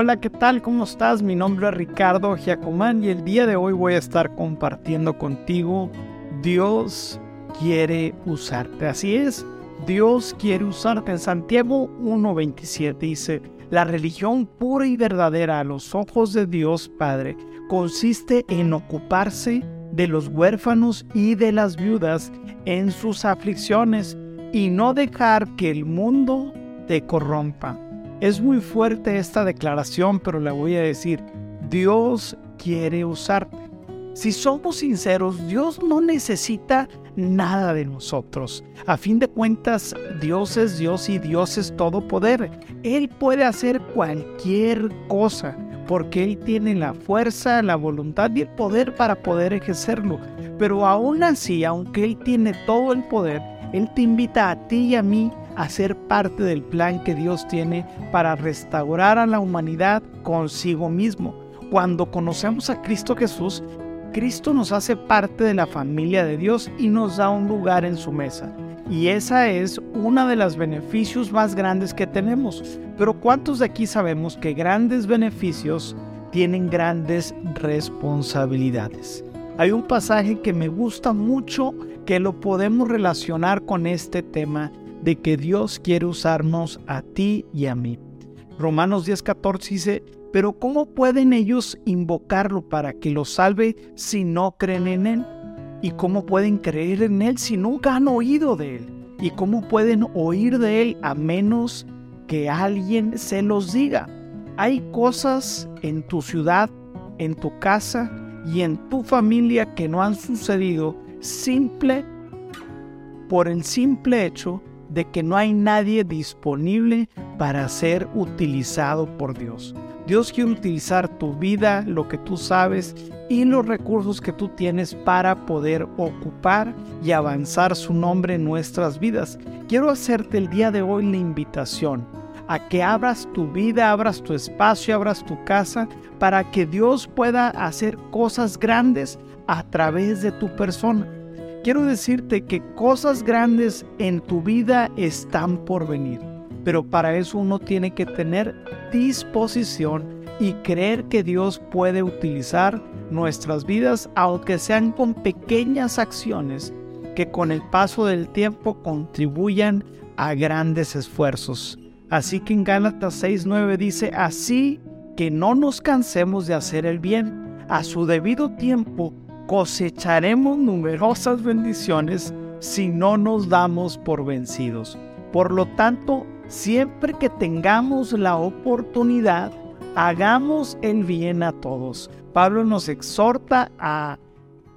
Hola, ¿qué tal? ¿Cómo estás? Mi nombre es Ricardo Giacomán y el día de hoy voy a estar compartiendo contigo Dios quiere usarte. Así es, Dios quiere usarte. En Santiago 1.27 dice, la religión pura y verdadera a los ojos de Dios Padre consiste en ocuparse de los huérfanos y de las viudas en sus aflicciones y no dejar que el mundo te corrompa. Es muy fuerte esta declaración, pero le voy a decir, Dios quiere usarte. Si somos sinceros, Dios no necesita nada de nosotros. A fin de cuentas, Dios es Dios y Dios es todo poder. Él puede hacer cualquier cosa porque Él tiene la fuerza, la voluntad y el poder para poder ejercerlo. Pero aún así, aunque Él tiene todo el poder, Él te invita a ti y a mí a ser parte del plan que Dios tiene para restaurar a la humanidad consigo mismo. Cuando conocemos a Cristo Jesús, Cristo nos hace parte de la familia de Dios y nos da un lugar en su mesa. Y esa es una de los beneficios más grandes que tenemos. Pero ¿cuántos de aquí sabemos que grandes beneficios tienen grandes responsabilidades? Hay un pasaje que me gusta mucho que lo podemos relacionar con este tema de que Dios quiere usarnos a ti y a mí. Romanos 10:14 dice, pero ¿cómo pueden ellos invocarlo para que los salve si no creen en Él? ¿Y cómo pueden creer en Él si nunca han oído de Él? ¿Y cómo pueden oír de Él a menos que alguien se los diga? Hay cosas en tu ciudad, en tu casa y en tu familia que no han sucedido simple por el simple hecho de que no hay nadie disponible para ser utilizado por Dios. Dios quiere utilizar tu vida, lo que tú sabes y los recursos que tú tienes para poder ocupar y avanzar su nombre en nuestras vidas. Quiero hacerte el día de hoy la invitación a que abras tu vida, abras tu espacio, abras tu casa para que Dios pueda hacer cosas grandes a través de tu persona. Quiero decirte que cosas grandes en tu vida están por venir pero para eso uno tiene que tener disposición y creer que Dios puede utilizar nuestras vidas, aunque sean con pequeñas acciones que con el paso del tiempo contribuyan a grandes esfuerzos. Así que en Gálatas 6:9 dice, así que no nos cansemos de hacer el bien, a su debido tiempo cosecharemos numerosas bendiciones si no nos damos por vencidos. Por lo tanto, siempre que tengamos la oportunidad, hagamos el bien a todos. Pablo nos exhorta a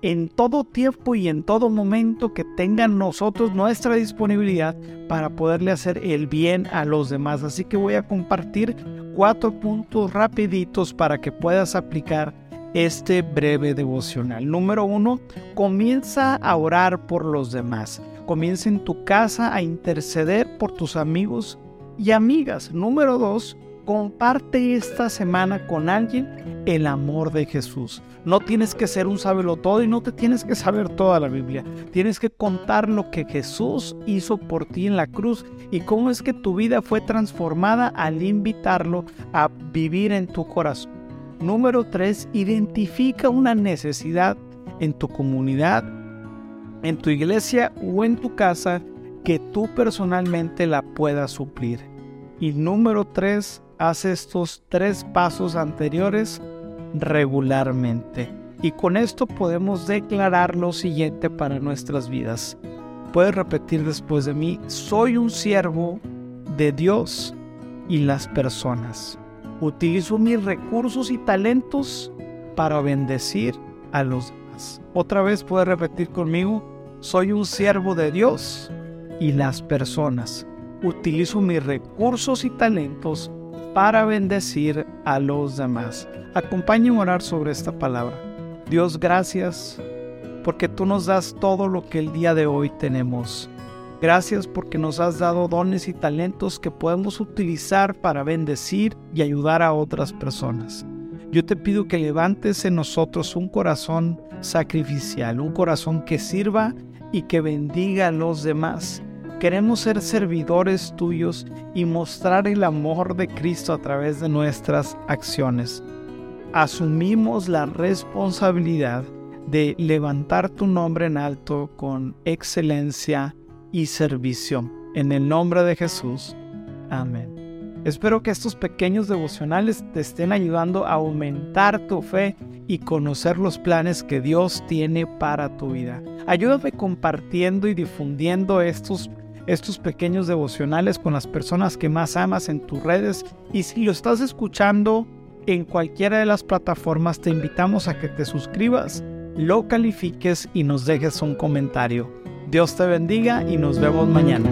en todo tiempo y en todo momento que tengan nosotros nuestra disponibilidad para poderle hacer el bien a los demás. Así que voy a compartir cuatro puntos rapiditos para que puedas aplicar este breve devocional. Número uno, comienza a orar por los demás. Comienza en tu casa a interceder por tus amigos y amigas. Número dos, comparte esta semana con alguien el amor de Jesús. No tienes que ser un sábelo todo y no te tienes que saber toda la Biblia. Tienes que contar lo que Jesús hizo por ti en la cruz y cómo es que tu vida fue transformada al invitarlo a vivir en tu corazón. Número 3. Identifica una necesidad en tu comunidad, en tu iglesia o en tu casa que tú personalmente la puedas suplir. Y número 3. Haz estos tres pasos anteriores regularmente. Y con esto podemos declarar lo siguiente para nuestras vidas. Puedes repetir después de mí, soy un siervo de Dios y las personas. Utilizo mis recursos y talentos para bendecir a los demás. Otra vez puede repetir conmigo, soy un siervo de Dios y las personas. Utilizo mis recursos y talentos para bendecir a los demás. Acompáñame a orar sobre esta palabra. Dios, gracias porque tú nos das todo lo que el día de hoy tenemos. Gracias porque nos has dado dones y talentos que podemos utilizar para bendecir y ayudar a otras personas. Yo te pido que levantes en nosotros un corazón sacrificial, un corazón que sirva y que bendiga a los demás. Queremos ser servidores tuyos y mostrar el amor de Cristo a través de nuestras acciones. Asumimos la responsabilidad de levantar tu nombre en alto con excelencia y servicio. En el nombre de Jesús. Amén. Espero que estos pequeños devocionales te estén ayudando a aumentar tu fe y conocer los planes que Dios tiene para tu vida. Ayúdame compartiendo y difundiendo estos, estos pequeños devocionales con las personas que más amas en tus redes. Y si lo estás escuchando en cualquiera de las plataformas, te invitamos a que te suscribas, lo califiques y nos dejes un comentario. Dios te bendiga y nos vemos mañana.